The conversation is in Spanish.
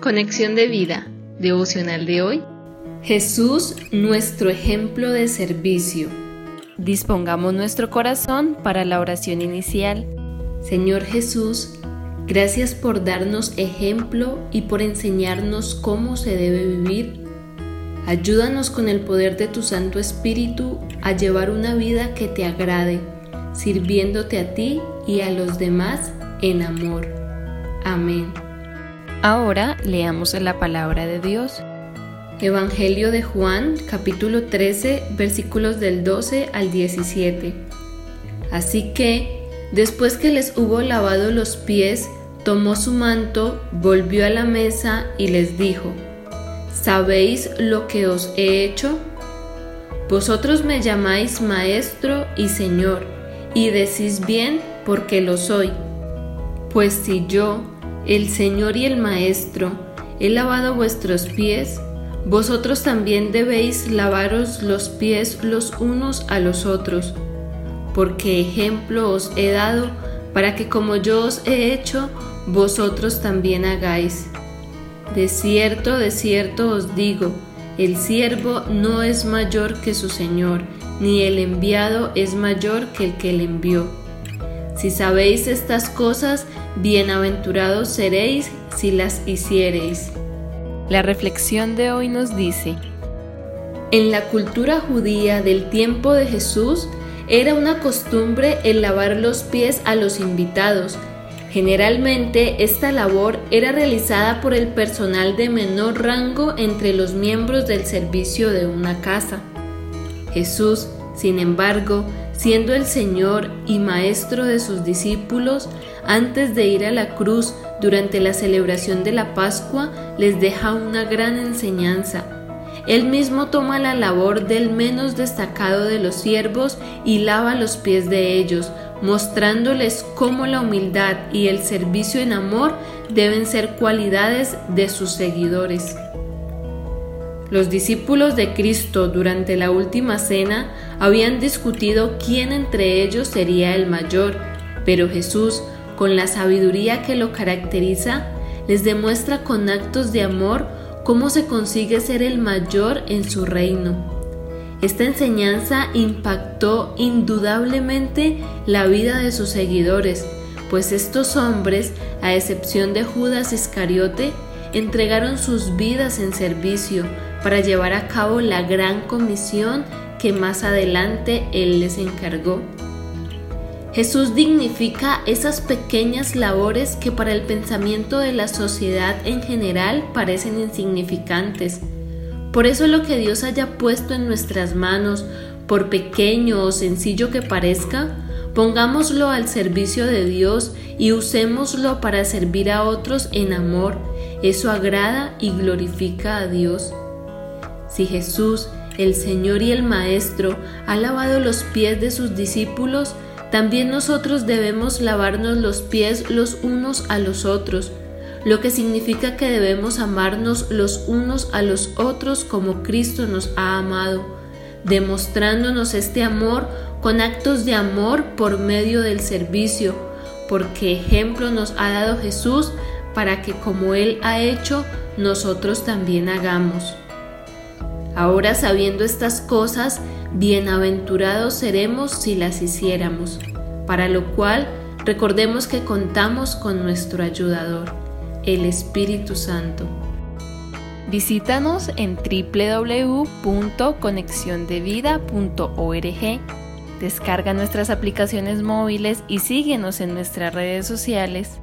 Conexión de vida, devocional de hoy. Jesús, nuestro ejemplo de servicio. Dispongamos nuestro corazón para la oración inicial. Señor Jesús, gracias por darnos ejemplo y por enseñarnos cómo se debe vivir. Ayúdanos con el poder de tu Santo Espíritu a llevar una vida que te agrade, sirviéndote a ti y a los demás en amor. Amén. Ahora leamos la palabra de Dios. Evangelio de Juan, capítulo 13, versículos del 12 al 17. Así que, después que les hubo lavado los pies, tomó su manto, volvió a la mesa y les dijo, ¿Sabéis lo que os he hecho? Vosotros me llamáis maestro y señor, y decís bien porque lo soy. Pues si yo, el Señor y el Maestro, he lavado vuestros pies, vosotros también debéis lavaros los pies los unos a los otros, porque ejemplo os he dado para que como yo os he hecho, vosotros también hagáis. De cierto, de cierto os digo, el siervo no es mayor que su Señor, ni el enviado es mayor que el que le envió. Si sabéis estas cosas, bienaventurados seréis si las hiciereis. La reflexión de hoy nos dice, en la cultura judía del tiempo de Jesús era una costumbre el lavar los pies a los invitados. Generalmente esta labor era realizada por el personal de menor rango entre los miembros del servicio de una casa. Jesús, sin embargo, siendo el Señor y Maestro de sus discípulos, antes de ir a la cruz durante la celebración de la Pascua, les deja una gran enseñanza. Él mismo toma la labor del menos destacado de los siervos y lava los pies de ellos, mostrándoles cómo la humildad y el servicio en amor deben ser cualidades de sus seguidores. Los discípulos de Cristo durante la última cena habían discutido quién entre ellos sería el mayor, pero Jesús, con la sabiduría que lo caracteriza, les demuestra con actos de amor cómo se consigue ser el mayor en su reino. Esta enseñanza impactó indudablemente la vida de sus seguidores, pues estos hombres, a excepción de Judas Iscariote, entregaron sus vidas en servicio para llevar a cabo la gran comisión que más adelante Él les encargó. Jesús dignifica esas pequeñas labores que para el pensamiento de la sociedad en general parecen insignificantes. Por eso lo que Dios haya puesto en nuestras manos, por pequeño o sencillo que parezca, pongámoslo al servicio de Dios y usémoslo para servir a otros en amor. Eso agrada y glorifica a Dios. Si Jesús, el Señor y el Maestro, ha lavado los pies de sus discípulos, también nosotros debemos lavarnos los pies los unos a los otros, lo que significa que debemos amarnos los unos a los otros como Cristo nos ha amado, demostrándonos este amor con actos de amor por medio del servicio, porque ejemplo nos ha dado Jesús para que como Él ha hecho, nosotros también hagamos. Ahora sabiendo estas cosas, bienaventurados seremos si las hiciéramos, para lo cual recordemos que contamos con nuestro ayudador, el Espíritu Santo. Visítanos en www.conexiondevida.org. Descarga nuestras aplicaciones móviles y síguenos en nuestras redes sociales